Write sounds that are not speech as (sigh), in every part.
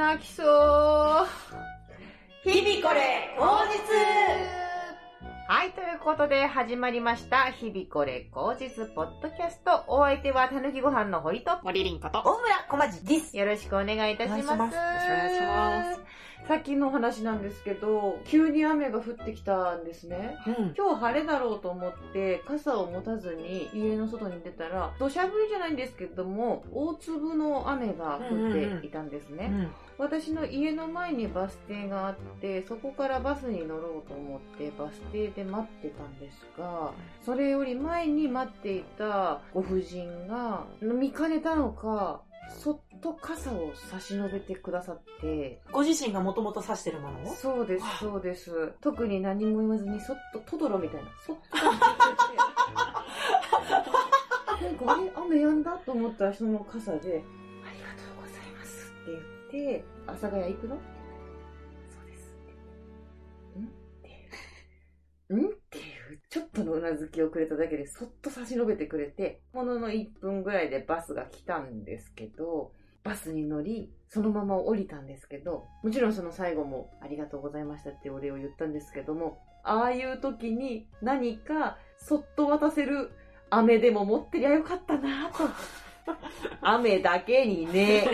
泣きそう。日々これ、口実はい、ということで始まりました。日々これ口実ポッドキャスト。お相手はたぬきご飯の堀と。森凛こと。大村小町です。よろしくお願いいたしますよろしくお願いしますさっきの話なんですけど、急に雨が降ってきたんですね。うん。今日晴れだろうと思って傘を持たずに家の外に出たら土砂降りじゃないんですけども大粒の雨が降っていたんですね、私の家の前にバス停があってそこからバスに乗ろうと思ってバス停で待ってたんですがそれより前に待っていたご婦人が見かねたのかそっと傘を差し伸べてくださって。ご自身がもともと指してるものを？そうです、そうです。特に何も言わずに、そっと、トドロみたいな、そっと感じてて、な。んか、あれ、雨止んだと思ったら、その傘で、ありがとうございますって言って、阿佐ヶ谷行くの？そうです。ん？って。ん？ってちょっとのうなずきをくれただけで、そっと差し伸べてくれて、ものの1分ぐらいでバスが来たんですけど、バスに乗り、そのまま降りたんですけど、もちろんその最後もありがとうございましたってお礼を言ったんですけども、ああいう時に何かそっと渡せる飴でも持ってりゃよかったなと。雨だけにね、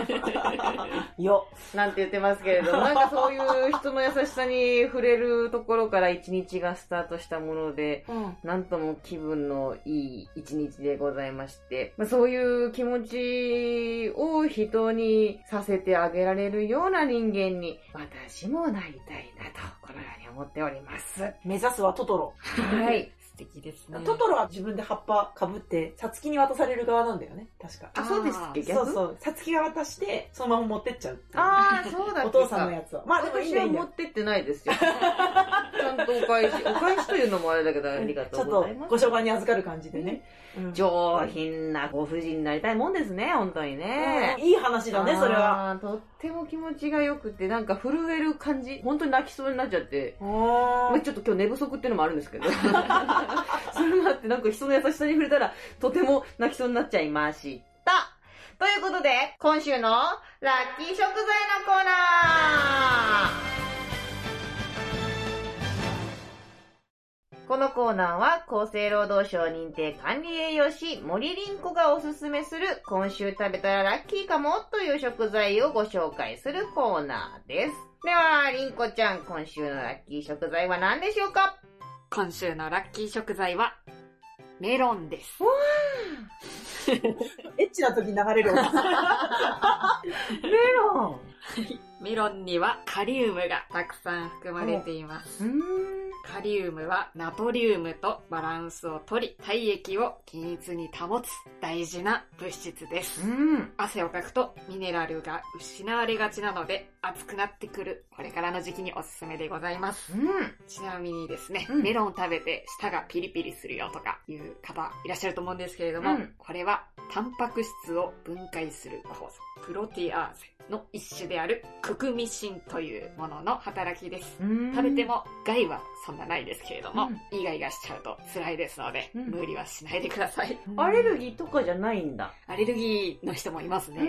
(laughs) よ。なんて言ってますけれども、(laughs) なんかそういう人の優しさに触れるところから一日がスタートしたもので、うん。なんとも気分のいい一日でございまして、まあ、そういう気持ちを人にさせてあげられるような人間に、私もなりたいなと、このように思っております。目指すはトトロ。はい。素敵ですね。トトロは自分で葉っぱ被って、さつきに渡される側なんだよね。確か。あ、そうですっけ？そう逆？そう。さつきが渡して、そのまま持ってっちゃう。ああ、そうだっけお父さんのやつは。まあでもいいんだよ、持ってってないですよ。ちゃんとお返し、(laughs) お返しというのもあれだけど、ありがとちょっとうございます。ご商売に預かる感じでね。うん上品なご婦人になりたいもんですね、本当にね。うんいい話だね、それは。とっても気持ちが良くて、なんか震える感じ。本当に泣きそうになっちゃって。まあ、ちょっと今日寝不足っていうのもあるんですけど。(laughs) それもあって、なんか人の優しさに触れたら、とても泣きそうになっちゃいました。ということで、今週のラッキー食材のコーナーこのコーナーは厚生労働省認定管理栄養士森凛子がおすすめする今週食べたらラッキーかもという食材をご紹介するコーナーです。では、凛子ちゃん、今週のラッキー食材は何でしょうか？今週のラッキー食材は、メロンです。(laughs) (laughs) エッチな時に流れる音。メロン (laughs) メロンにはカリウムがたくさん含まれています。カリウムはナトリウムとバランスをとり、体液を均一に保つ大事な物質です。うん。汗をかくとミネラルが失われがちなので熱くなってくるこれからの時期におすすめでございます。うん。ちなみにですね、うんメロンを食べて舌がピリピリするよとかいう方いらっしゃると思うんですけれども、うんこれはタンパク質を分解する酵素、プロテアーゼの一種であるククミシンというものの働きです。うん食べても害はそんなないですけれども、うんイガイガしちゃうと辛いですので、うん無理はしないでください。アレルギーとかじゃないんだ。アレルギーの人もいますね。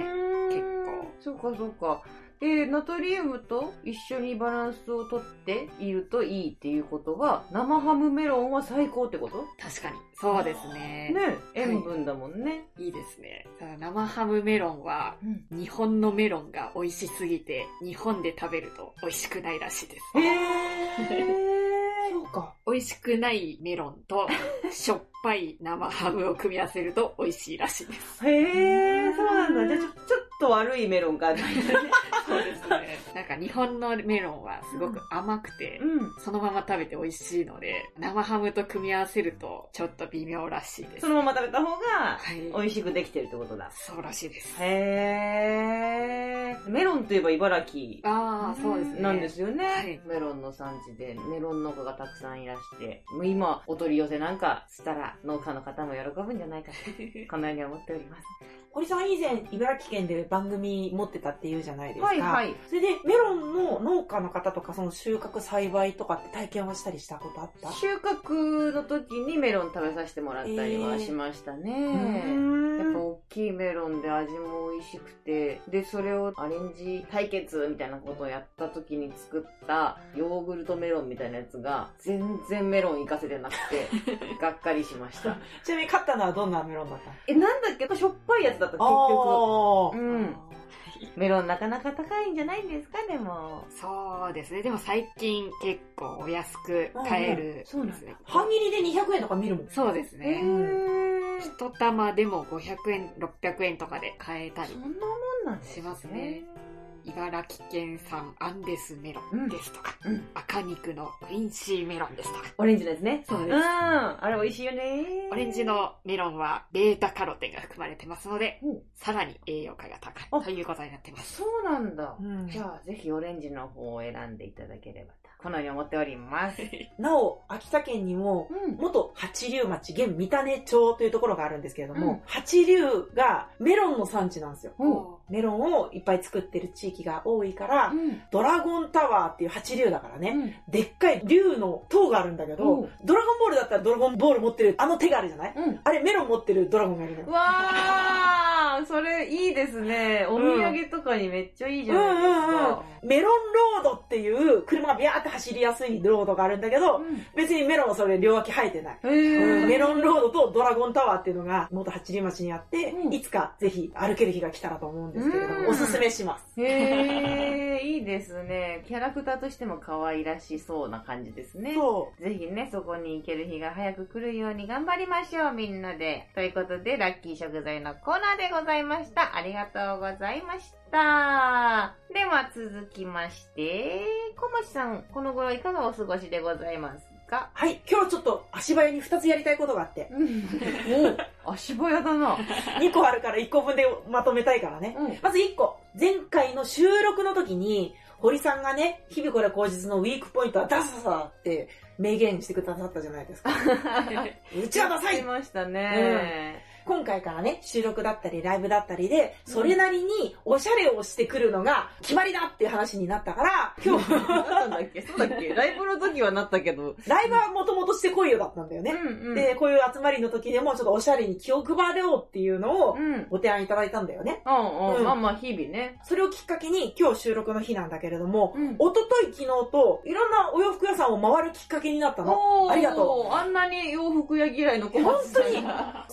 結構。そうかそうか。で、ナトリウムと一緒にバランスをとっているといいっていうことは、生ハムメロンは最高ってこと？確かに。そうですね。ね塩分だもんね。いいですね。ただ生ハムメロンは、うん。日本のメロンが美味しすぎて、日本で食べると美味しくないらしいです。へー。(laughs) そうか。美味しくないメロンと、しょっぱい生ハムを組み合わせると美味しいらしいです。へー、そうなんだ。じゃあちょ、ちょっと悪いメロンがある。そうです。なんか日本のメロンはすごく甘くて、うん。そのまま食べて美味しいので、生ハムと組み合わせるとちょっと微妙らしいです。そのまま食べた方が、はい。美味しくできてるってことだ。そうらしいです。へー。メロンといえば茨城。ああ、そうですね。なんですよね、はいメロンの産地で、メロン農家がたくさんいらして、もう今、お取り寄せなんかしたら、農家の方も喜ぶんじゃないかと、(laughs) このように思っております。堀さん以前、茨城県で番組持ってたって言うじゃないですか。はいはい。それで、メロンの農家の方とか、その収穫栽培とかって体験はしたりしたことあった？収穫の時にメロン食べさせてもらったりはしましたね。やっぱ大ききいメロンで味も美味しくて、で、それをアレンジ対決みたいなことをやった時に作ったヨーグルトメロンみたいなやつが、全然メロン活かせてなくて、(laughs) がっかりしました。ちなみに勝ったのはどんなメロンだったえ、なんだっけ？しょっぱいやつだった、結局。うん。メロンなかなか高いんじゃないんですか、でも。そうですね。でも最近結構お安く買えるそうなんだですね。半切りで200円とか見るもん。そうですへね。ー。一玉でも500円、600円とかで買えたりそんなもんなんですしますね。茨城県産アンデスメロうんンですとか、うん赤肉のクインシーメロンですとか、オレンジのやつね。そうですうん。あれ美味しいよね。オレンジのメロンはベータカロテンが含まれてますので、うんさらに栄養価が高あいということになってます。そうなんだ。うんじゃあ、ぜひオレンジの方を選んでいただければと、このように思っております。(laughs) なお、秋田県にも、うん。元八竜町、現三種町というところがあるんですけれども、うん八竜がメロンの産地なんですよ。うんメロンをいっぱい作ってる地域が多いから、うん。ドラゴンタワーっていう八竜だからね、うん。でっかい竜の塔があるんだけど、うんドラゴンボールだったらドラゴンボール持ってるあの手があるじゃない？うん。あれメロン持ってるドラゴンがいるのよ。わー、それいいですね。お土産とかにめっちゃいいじゃないですか。メロンロードっていう車がビャーって走りやすいロードがあるんだけど、別にメロンはそれ両脇生えてない。うん。メロンロードとドラゴンタワーっていうのが元八里町にあって、うんいつかぜひ歩ける日が来たらと思うんですけれどうんも、おすすめします。へー、いいですね。キャラクターとしても可愛らしそうな感じですね。そぜひね、そこに行ける日が早く来るように頑張りましょう、みんなで。ということで、ラッキー食材のコーナーでございました。ありがとうございました。では続きまして、小町さん、この頃いかがお過ごしでございますか？う。はい、今日ちょっと足早に2つやりたいことがあって、お足早だな。(laughs) 2個あるから1個分でまとめたいからね。うん。まず1個。前回の収録の時に、堀さんがね、日々これ口実のウィークポイントはダサさって明言してくださったじゃないですか。(laughs) うちはダサいしましたね。今回からね、収録だったりライブだったりで、それなりにおしゃれをしてくるのが決まりだっていう話になったから、今日、なったんだっけ？そうだっけ？(laughs) ライブの時はなったけど。ライブはもともとしてこいよだったんだよね。うんうん。で、こういう集まりの時でもちょっとおしゃれに気を配れようっていうのをうん。ご提案いただいたんだよね。うんう。うんんまあまあ、日々ね。それをきっかけに今日収録の日なんだけれども、うん一昨日昨日といろんなお洋服屋さんを回るきっかけになったの。ありがとあんなに洋服屋嫌いの小本当にその話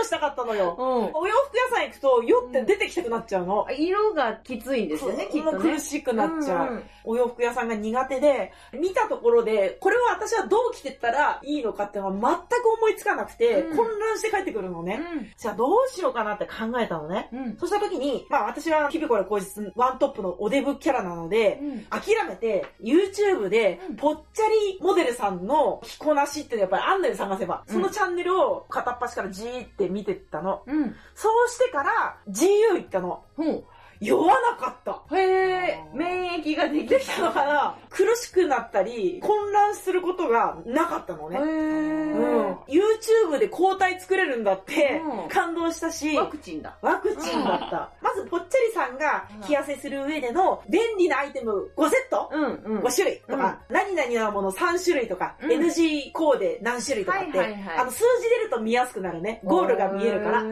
をしたかったのよ。うん。お洋服屋さん行くと酔って出てきたくなっちゃうの。色がきついんですよね、きっとね。苦しくなっちゃう。んんお洋服屋さんが苦手で、見たところで、これは私はどう着てったらいいのかっていうのは全く思いつかなくて、うん混乱して帰ってくるのね。じゃあどうしようかなって考えたのね。うん。うん。そした時に、まあ私は日々これ口実ワントップのおデブキャラなので、諦めて YouTube でうんぽっちゃりモデルさんの着こなしってやっぱりあんのよ探せば。うんそのチャンネルを片っ端からじーって見てったの。うん。そうしてから GU 行ったの。ほ酔わなかった。う。へえ、免疫ができできたのかな苦しくなったり、混乱することがなかったのね。へうんえ。。YouTube で抗体作れるんだってうん感動したし、ワクチンだ。ワクチンだった。まず、ぽっちゃりさんが着痩せする上での便利なアイテム5セットうんうん。5種類とか、何々なもの3種類とか、うん NG コーデ何種類とかって、はいはいはいあの数字出ると見やすくなるね。ゴールが見えるから。そ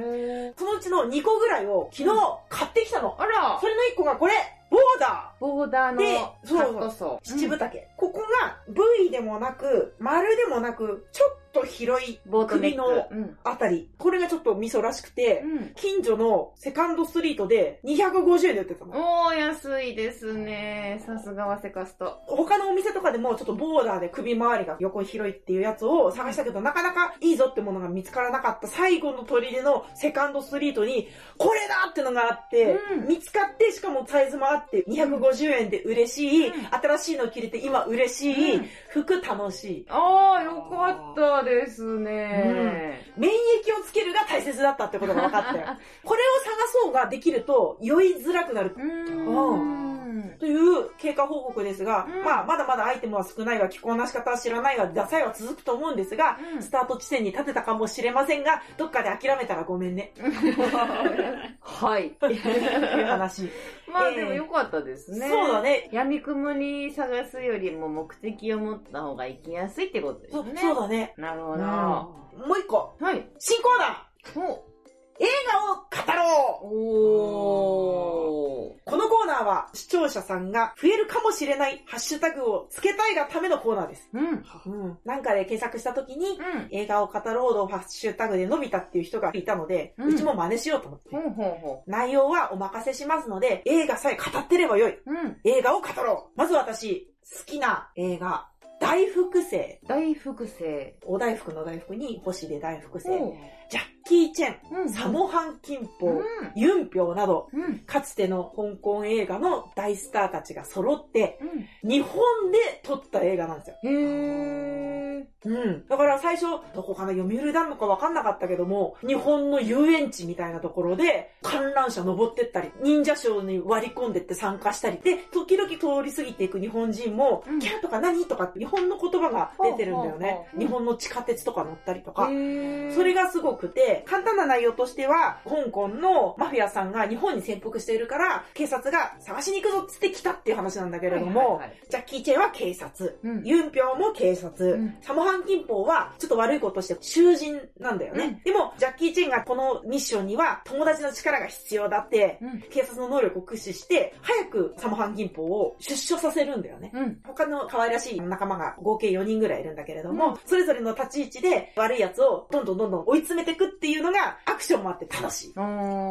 のうちの2個ぐらいを昨日買ってきたの。あらそ、れの1個がこれ、ボーダボーダーのそうットソー、七分丈。ここが V でもなく、丸でもなく、ちょっと広い。首のうん。あたり。これがちょっとミソらしくて、うん。近所のセカンドストリートで250円で売ってたの。おー、安いですね。さすがはセカスト。他のお店とかでもちょっとボーダーで首周りが横広いっていうやつを探したけど、なかなかいいぞってものが見つからなかった最後の砦のセカンドストリートに、これだってのがあって、うん見つかって、しかもサイズもあって、250円で嬉しい、うん新しいの着れて今嬉しい、うん服楽しい。あー、よかったですね。免疫をつけるが大切だったってことが分かったよ。(laughs) これを探そうができると酔いづらくなるうーん。という経過報告ですが、うんまあ、まだまだアイテムは少ないが、着こなし方は知らないが、ダサいは続くと思うんですが、うんスタート地点に立てたかもしれませんが、どっかで諦めたらごめんね。(laughs) はい。っていう話。まあでもよかったですね。そうだね。闇雲に探すよりも目的を持った方が行きやすいってことですそね。そうだね。なるほど。うんもう一個。はい。新コーナーお映画を語ろうおこのコーナーは視聴者さんが増えるかもしれないハッシュタグをつけたいがためのコーナーです。うん。うん、なんかで検索した時に、うん、映画を語ろうのハッシュタグで伸びたっていう人がいたので、うん、うちも真似しようと思って、うん。内容はお任せしますので、映画さえ語ってればよい。うん、映画を語ろうまず私、好きな映画、大複製。大複製。お大福の大福に星で大複製。ほジャッキー・チェン、う。うん。サモハン・キンポうんー、。ユンピョウなど、うん。かつての香港映画の大スターたちが揃って、うん。日本で撮った映画なんですよ。へー。うん。だから最初、どこかな、読売なのかわかんなかったけども、日本の遊園地みたいなところで、観覧車登ってったり、忍者ショーに割り込んでって参加したり、で、時々通り過ぎていく日本人も、うんキャーとか何とか日本の言葉が出てるんだよね日本の地下鉄とか乗ったりとか。それがすごくて、簡単な内容としては、香港のマフィアさんが日本に潜伏しているから、警察が探しに行くぞっつって来たっていう話なんだけれども、はいはいはいジャッキー・チェンは警察、うんユンピョウも警察、うんサモハン・キンポーはちょっと悪いことして囚人なんだよね。でも、ジャッキー・チェンがこのミッションには友達の力が必要だって、うん。警察の能力を駆使して、早くサモハン・キンポーを出所させるんだよね。うん。他の可愛らしい仲間が合計4人ぐらいいるんだけれども、うんそれぞれの立ち位置で悪い奴をどんどんどんどん追い詰めていくっていうのがアクションもあって楽しい。か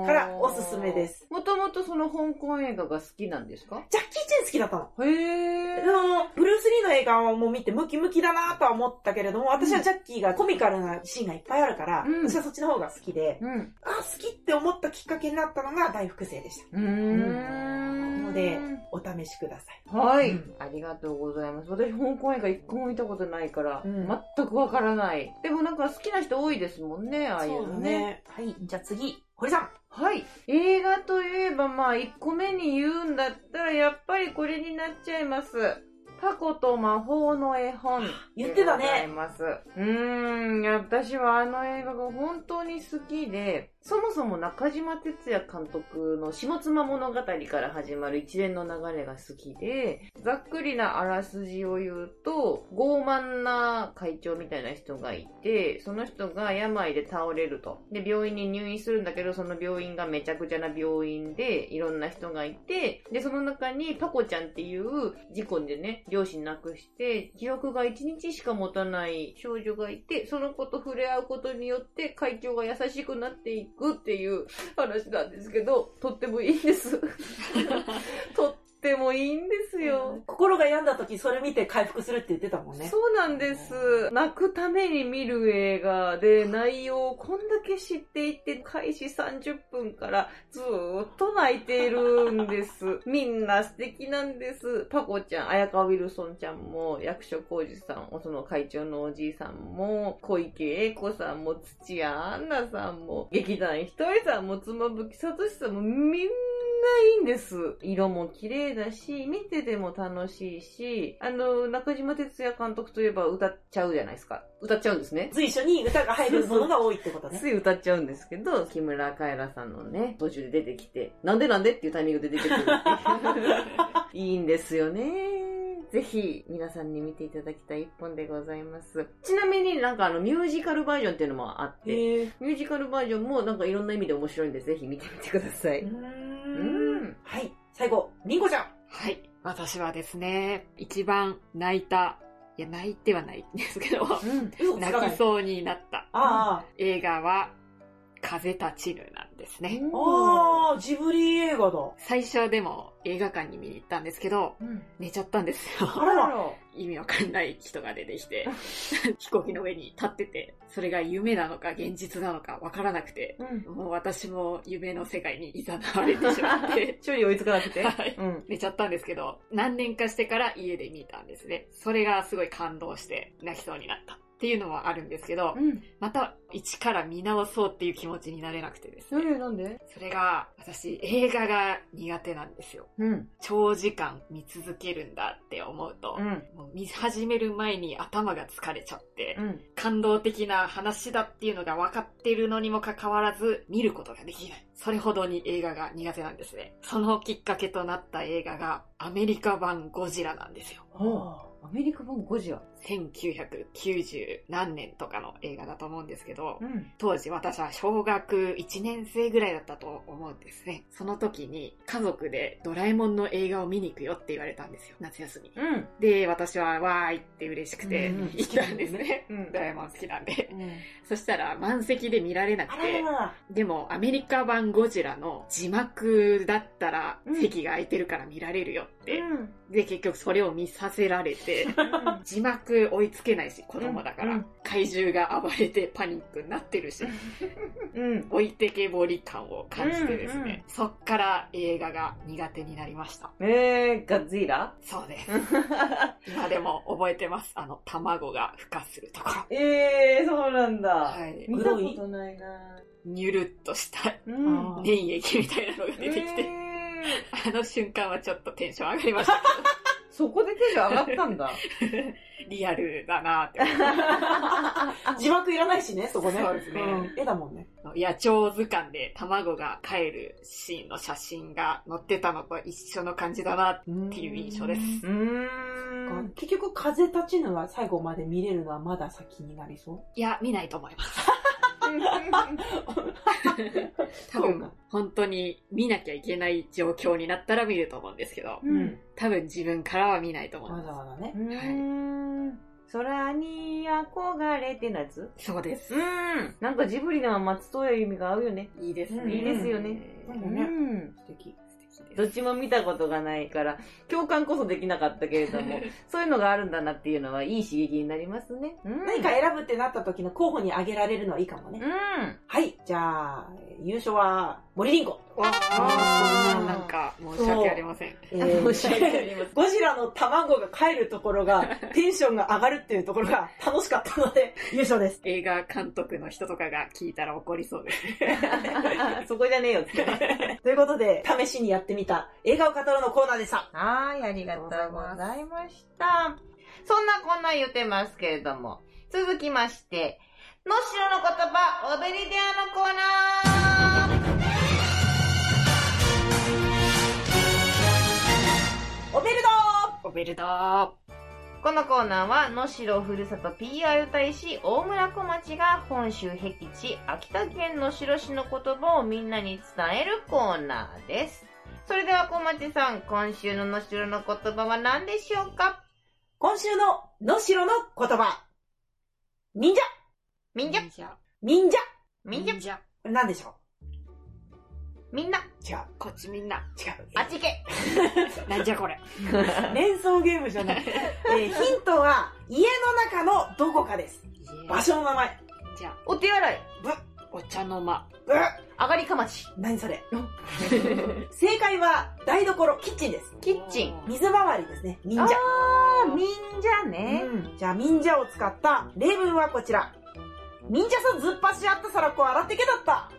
からおすすめです。もともとその香港映画が好きなんですか？ジャッキー・チェン好きだったの。へあの、ブルース・リーの映画をもう見てムキムキだなとは思ったけれども、私はジャッキーがコミカルなシーンがいっぱいあるから、うん私はそっちの方が好きで、うん。あ、好きって思ったきっかけになったのが大福星でした。うーん。ので、お試しください。はい、うんありがとうございます。私、香港映画一個も見たことないから、うん全くわからない。でもなんか好きな人多いですもんね、ああいうのね。ね。はい、じゃあ次、堀さん。はい。映画といえば、まあ、一個目に言うんだったら、やっぱりこれになっちゃいます。タコと魔法の絵本。言ってたねでございます。うーん、私はあの映画が本当に好きで、そもそも中島哲也監督の下妻物語から始まる一連の流れが好きで、ざっくりなあらすじを言うと、傲慢な会長みたいな人がいて、その人が病で倒れると。で、病院に入院するんだけど、その病院がめちゃくちゃな病院で、いろんな人がいて、で、その中にパコちゃんっていう事故でね、両親亡くして、記憶が1日しか持たない少女がいて、その子と触れ合うことによって会長が優しくなっていてくっていう話なんですけど、とってもいいんです。(laughs) とってもいいんですよ。心が病んだ時それ見て回復するって言ってたもんね。そうなんです。泣くために見る映画で内容をこんだけ知っていて、開始30分からずーっと泣いているんです。(laughs) みんな素敵なんです。パコちゃん、綾川ウィルソンちゃんも、役所広司さん、その会長のおじいさんも、小池栄子さんも、土屋アンナさんも、劇団ひとりさんも、妻夫木聡さんも、みんないいんです。色も綺麗だし、見てても楽しいし、あの、中島哲也監督といえば歌っちゃうじゃないですか。歌っちゃうんですね。随所に歌が入るものが多いってことね。つい歌っちゃうんですけど、木村カエラさんのね、途中で出てきて、なんでなんでっていうタイミングで出てくるっていう。(laughs) いいんですよね。ぜひ皆さんに見ていただきたい一本でございます。ちなみになんかあのミュージカルバージョンっていうのもあって。ミュージカルバージョンもなんかいろんな意味で面白いんでぜひ見てみてください。はい。最後、りんごちゃん。はい。私はですね、一番泣いた、いや、泣いてはないんですけど、うん。泣きそうになったあ映画は、風立ちぬなんですね。あ。ああ、ジブリ映画だ。最初でも映画館に見に行ったんですけど、うん。寝ちゃったんですよ。あらら。(laughs) 意味わかんない人が出てきて、(laughs) 飛行機の上に立ってて、それが夢なのか現実なのかわからなくて、うん。もう私も夢の世界に誘われてしまって、(laughs) 処理追いつかなくて。はいうん。寝ちゃったんですけど、何年かしてから家で見たんですね。それがすごい感動して泣きそうになったっていうのはあるんですけど、うん。また一から見直そうっていう気持ちになれなくてですね。え、なんで？それが、私映画が苦手なんですよ。うん。長時間見続けるんだって思うと、うん。もう見始める前に頭が疲れちゃって、うん。感動的な話だっていうのが分かってるのにもかかわらず見ることができない。それほどに映画が苦手なんですね。そのきっかけとなった映画がアメリカ版ゴジラなんですよ。アメリカ版ゴジラ。1990何年とかの映画だと思うんですけど、うん。当時私は小学1年生ぐらいだったと思うんですね。その時に家族でドラえもんの映画を見に行くよって言われたんですよ、夏休みに。うん。で、私はわーいって嬉しくて行ったんですね。うんドラえもん好きなんで。うんそしたら満席で見られなあくてでもアメリカ版ゴジラの字幕だったらうん席が空いてるから見られるよって。うん。で、結局それを見させられて、字幕追いつけないし、子供だから。うんうん怪獣が暴れてパニックになってるし、うん。置いてけぼり感を感じてですね、うんうんそっから映画が苦手になりました。えー、ガッツイラそうです。(laughs) 今でも覚えてます。あの、卵が孵化するところ。えー、そうなんだ。はい見たことないなニュルっとしたうん粘液みたいなのが出てきて、えーあの瞬間はちょっとテンション上がりました。そこでテンション上がったんだ。(laughs) リアルだなって思って。(laughs) 字幕いらないしね、そこね。そうですねん絵だもんね。野鳥図鑑で卵が帰るシーンの写真が載ってたのと一緒の感じだなっていう印象です。結局、風立ちぬは最後まで見れるのはまだ先になりそいや、見ないと思います。(laughs) 多分、本当に見なきゃいけない状況になったら見ると思うんですけど、う。うん。多分自分からは見ないと思いわまざわざねう。ーん。空に憧れてのやつ？す。そうですう。ん。なんかジブリのは松任谷由実が合うよね。いいですね。うんいいですよねうんうん。素敵。どっちも見たことがないから、共感こそできなかったけれども、そういうのがあるんだなっていうのはいい刺激になりますね。うん何か選ぶってなった時の候補に挙げられるのはいいかもね。うん。はい。じゃあ、優勝は森凛子。わあ、そんななんか申し訳ありません。えー申し訳ありませんゴジラの卵が帰るところが、(laughs) テンションが上がるっていうところが楽しかったので、優勝です。映画監督の人とかが聞いたら怒りそうですね。(laughs) そこじゃねえよって。ということで、試しにやってみた映画を語るのコーナーでした。はい、ありがとうございました。そんなこんな言ってますけれども、続きまして、のしろの言葉、オベリディアのコーナーおめでとおめでとうこのコーナーは、能代ふるさと PR 大使大村小町が本州僻地、秋田県能代市の言葉をみんなに伝えるコーナーです。それでは小町さん、今週の能代の言葉は何でしょうか？今週ののしろの言葉。忍者忍者。忍者みんじゃ、者。これ何でしょみんな、う違う。こっちみんな。違う。あっち行け (laughs) なんじゃこれ。(laughs) 連想ゲームじゃない。えーヒントは、家の中のどこかです。場所の名前。じゃあ、お手洗い、お茶の間。ぶっ上がりかまち、何それ (laughs) 正解は、台所、キッチンです。キッチン水回りですね。忍者。あー、みんじゃね。うん。じゃあ、忍者を使った例文はこちら。忍者さずっぱしあった皿っこ洗ってけだった。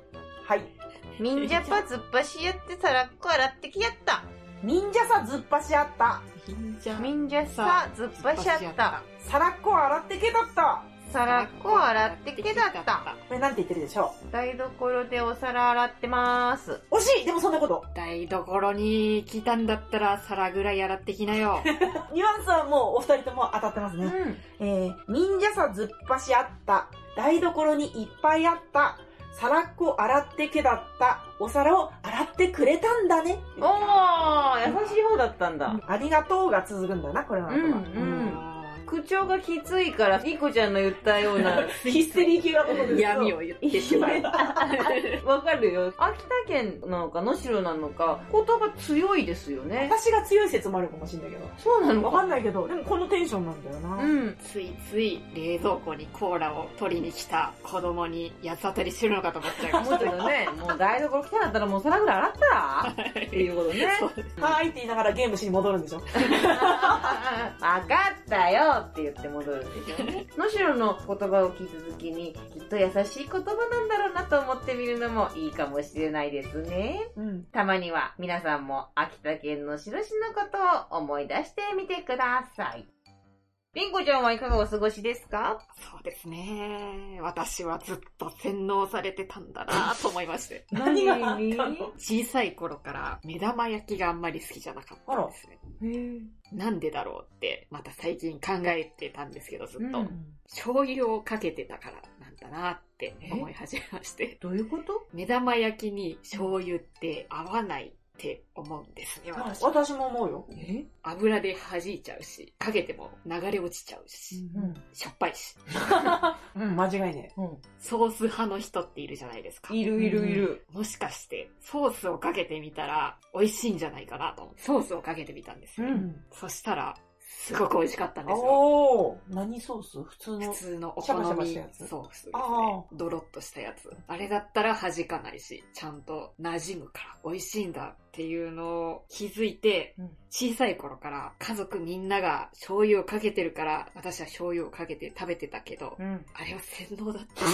はい。みんじゃぱずっぱしやって皿っこ洗ってきやった。忍者さずっぱしあった。忍者。みんじゃさずっぱしやった。皿っこ洗ってけだった。皿っこ洗ってけだった。これなんて言ってるでしょ台所でお皿洗ってまーす。う惜しいでもそんなこと。台所に来たんだったら皿ぐらい洗ってきなよ。(laughs) ニュアンスはもうお二人とも当たってますね。ん。えー、忍者さずっぱしあった。台所にいっぱいあった。皿っこ洗ってけだった。お皿を洗ってくれたんだね。おー、優しい方だったんだ。ありがとうが続くんだな、これの後は。うんうん口調がきついから、リコちゃんの言ったようなヒステリー系が残る闇を言ってしまう。(laughs) わかるよ。秋田県なのか、能代なのか、言葉強いですよね。私が強い説もあるかもしれないけど。そうなのかわかんないけど、でもこのテンションなんだよな。うん。ついつい冷蔵庫にコーラを取りに来た子供に八つ当たりしてるのかと思っちゃいまもうした。ちょっとね、もう台所来たんだったらもう皿ぐらい洗ったらっていうことね。そうですはーいって言いながらゲームしに戻るんでしょ。(laughs) わかったよって言って戻るんですよね。(laughs) 能代の言葉を聞いた時に、きっと優しい言葉なんだろうなと思ってみるのもいいかもしれないですね。うん。たまには皆さんも秋田県の白市のことを思い出してみてください。ピンコちゃんはいかがお過ごしですか？そうですね。私はずっと洗脳されてたんだなと思いまして。(laughs) 何があったの？小さい頃から目玉焼きがあんまり好きじゃなかったんですね。へなんでだろうって、また最近考えてたんですけど、ずっと。うん醤油をかけてたからなんだなって思い始めまして。どういうこと？目玉焼きに醤油って合わないって思うんですね、私。私も思うよ。え？油で弾いちゃうし、かけても流れ落ちちゃうし、うん。しょっぱいし。(laughs) うん、間違いねうん。ソース派の人っているじゃないですか。いるいるいる。もしかして、ソースをかけてみたら美味しいんじゃないかなとソースをかけてみたんですよ。うんそしたら、すごく美味しかったんですよ。おー、何ソース？普通の普。通のお好みソースですねあ。ドロッとしたやつ。あれだったら弾かないし、ちゃんと馴染むから美味しいんだっていうのを気づいて、うん小さい頃から家族みんなが醤油をかけてるから、私は醤油をかけて食べてたけど、うん。あれは洗脳だった。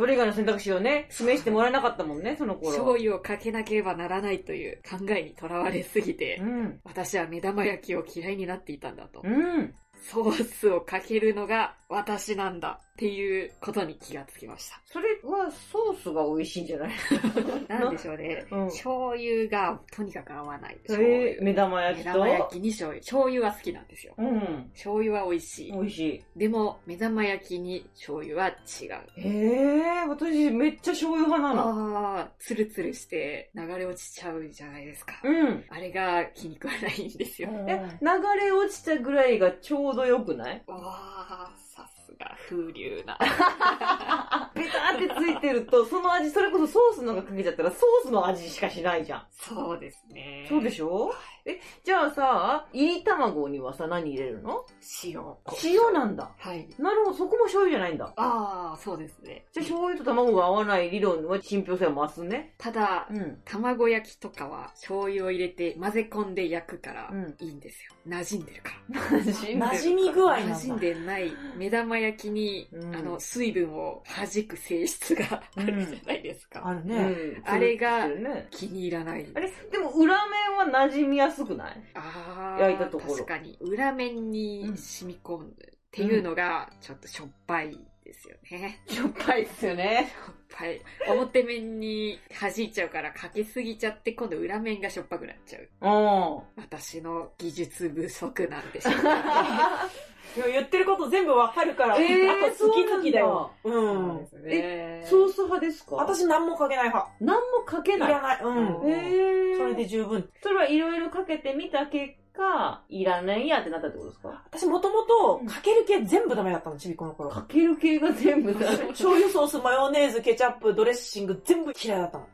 それ以外の選択肢をね、示してもらえなかったもんね、その頃。醤油をかけなければならないという考えにとらわれすぎて、うん。私は目玉焼きを嫌いになっていたんだと。うん。ソースをかけるのが私なんだっていうことに気がつきました。それはソースが美味しいんじゃない？(laughs) なんでしょうね。うん醤油がとにかく合わない。そ醤れ、油目玉焼きと？目玉焼きに醤油。醤油は好きなんですよ。うん。醤油は美味しい美。味しい。でも、目玉焼きに醤油は違う。へえ、私めっちゃ醤油派なの。ああ、ツルツルして流れ落ちちゃうじゃないですか。うん。あれが気に食わないんですよ。え、流れ落ちたぐらいがちょうどよくない？わあ、さすが風流な。(laughs) ペタってついてると、その味、それこそソースのがかけちゃったらソースの味しかしないじゃん。そうですね。そうでしょ？え、じゃあさ、いり卵にはさ、何入れるの？塩。塩なんだ。はい。なるほど、そこも醤油じゃないんだ。ああ、そうですね。じゃあ醤油と卵が合わない理論は信憑性は増すね。ただ、うん。卵焼きとかは醤油を入れて混ぜ込んで焼くからうんいいんですよ。馴染んでるから。(laughs) 馴染馴染み具合なんだ。馴染んでない目玉焼きに、うんあの、水分を弾く性質があるじゃないですか。あるね。うんあれが気に入らない。あれでも裏面は馴染みやすくない？あー焼いたところ。確かに。裏面に染み込むっていうのが、ちょっとしょっぱいですよね。しょっぱいですよね。しょっぱい。表面に弾いちゃうからかけすぎちゃって、今度裏面がしょっぱくなっちゃう。うん。私の技術不足なんでしょうか、(laughs) いや言ってること全部わかるから、えーやっぱ好き好きだよ。うそうんで。すね。え、ソース派ですか私何もかけない派。何もかけない。いらない。うん。へーそれで十分。それはいろいろかけてみた結果、いらないやってなったってことですか？私もともとかける系全部ダメだったの、ちびっこの頃。かける系が全部だ。醤油ソース、マヨネーズ、ケチャップ、ドレッシング全部嫌いだったの。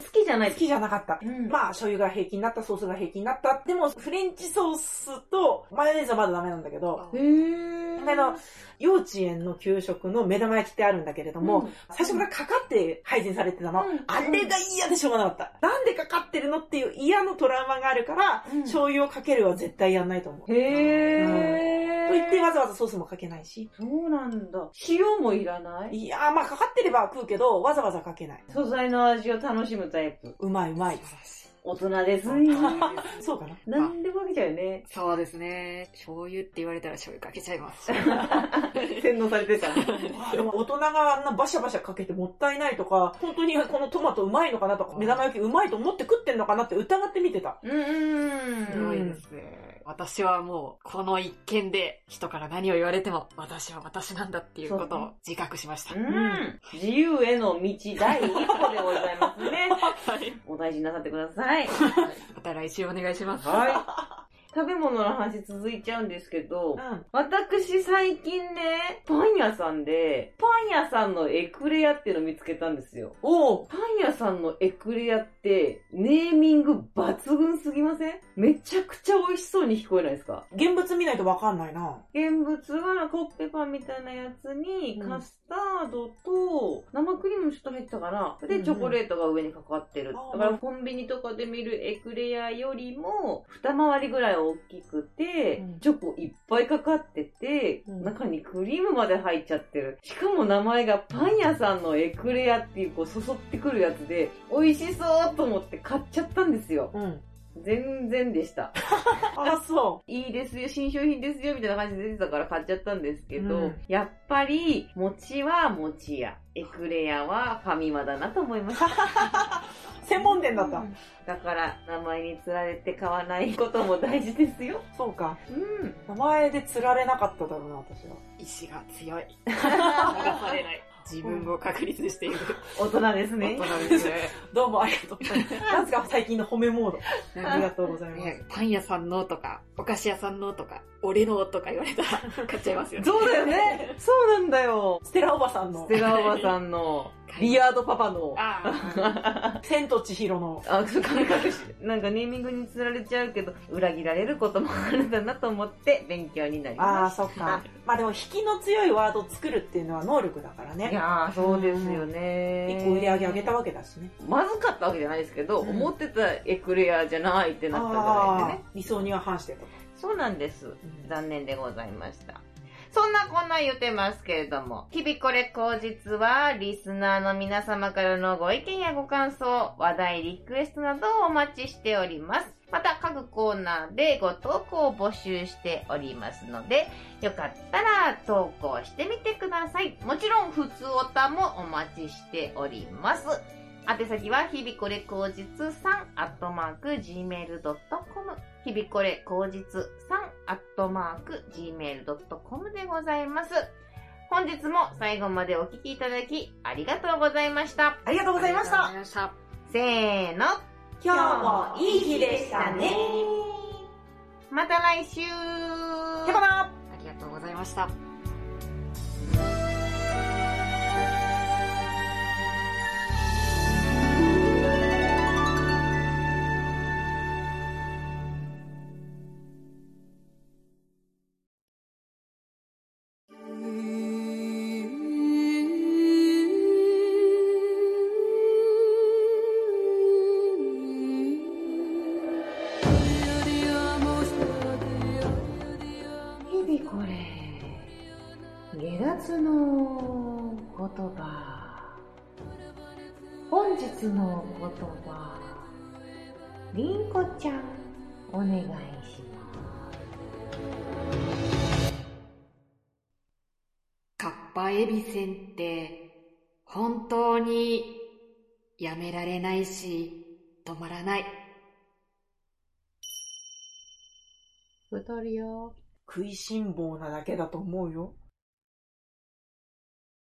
あ好きじゃない好きじゃなかった。うんまあ、醤油が平気になった、ソースが平気になった。でも、フレンチソースとマヨネーズはまだダメなんだけど、ーへーあの、幼稚園の給食の目玉焼きってあるんだけれども、うん最初からかかって配膳されてたの。うんあれが嫌でしょうがなかった。なんでかかってるのっていう嫌のトラウマがあるから、うん醤油をかけるは絶対やんないと思う。へー。と言ってわざわざソースもかけないし。そうなんだ。塩もいらない？いやー、まあかかってれば食うけど、わざわざかけない。素材の味を楽しむタイプ。うまいうまい。大人ですね。そうかな。(laughs) 何でもかけちゃうよね。そうですね。醤油って言われたら醤油かけちゃいます。(laughs) 洗脳されてた。あ (laughs) でも大人があんなバシャバシャかけてもったいないとか、本当にこのトマトうまいのかなとか、目玉焼きうまいと思って食ってんのかなって疑って見てた。うんうんすごいですね。私はもう、この一件で人から何を言われても、私は私なんだっていうことを自覚しました。うん。自由への道第一歩でございますね。(laughs) はい。お大事になさってください。また来週お願いします。はい。食べ物の話続いちゃうんですけど、うん。私最近ね、パン屋さんで、パン屋さんのエクレアっていうのを見つけたんですよ。おうパン屋さんのエクレアって、ネーミング抜群すぎません？めちゃくちゃ美味しそうに聞こえないですか？現物見ないとわかんないな。現物はコッペパンみたいなやつに、うんカスタードと生クリームもちょっと入ってたかな。で、チョコレートが上にかかってる。だからコンビニとかで見るエクレアよりも、二回りぐらい大きくて、うんチョコいっぱいかかってて、うん中にクリームまで入っちゃってる。しかも名前がパン屋さんのエクレアっていうこう、そそってくるやつで、美味しそうと思って買っちゃったんですよ。うん。全然でした。(laughs) あ、そいいですよ、新商品ですよ、みたいな感じで出てたから買っちゃったんですけど、うんやっぱり、餅は餅屋、エクレアはファミマだなと思いました。う。(laughs) 専門店だった。だから、名前に釣られて買わないことも大事ですよ。そうか。うん。名前で釣られなかっただろうな、私は。意志が強い。流されない。自分を確立している。大人ですね。大人ですね。(laughs) どうもありがとう。なんですか、最近の褒めモード。ありがとうございます。ねパン屋さんのとか、お菓子屋さんのとか、俺のとか言われたら買っちゃいますよね。そうだよね。そうなんだよ。(laughs) ステラおばさんのス、テラおばさんの、ビアードパパの、あ (laughs) 千と千尋の、あ、ちょっと神隠し。(laughs) なんかネーミングに釣られちゃうけど、裏切られることもあるんだなと思って勉強になりああ、ましそっか。まあでも、引きの強いワードを作るっていうのは能力だからた。いね。やー、そうですよね。一個売り上げ上げたわけだしね。まずかったわけじゃないですけど、うん思ってたエクレアじゃないってなったんじゃないああでね。理想には反してと。そうなんです。ん残念でございました。そんなこんな言ってますけれども、日々これ口実は、リスナーの皆様からのご意見やご感想、話題、リクエストなどをお待ちしております。また各コーナーでご投稿を募集しておりますので、よかったら投稿してみてください。もちろん、普通おたもお待ちしております。宛先は、日々これ口実3、アットマーク、gmail.com。日々これ口実3、アットマーク、gmail.com でございます。本日も最後までお聞きいただき、ありがとうございました。ありがとうございました。した。せーの。今日もいい日でしたね。また来週ありがとうございました。れないし、止まらない。太るよ。食いしん坊なだけだと思うよ。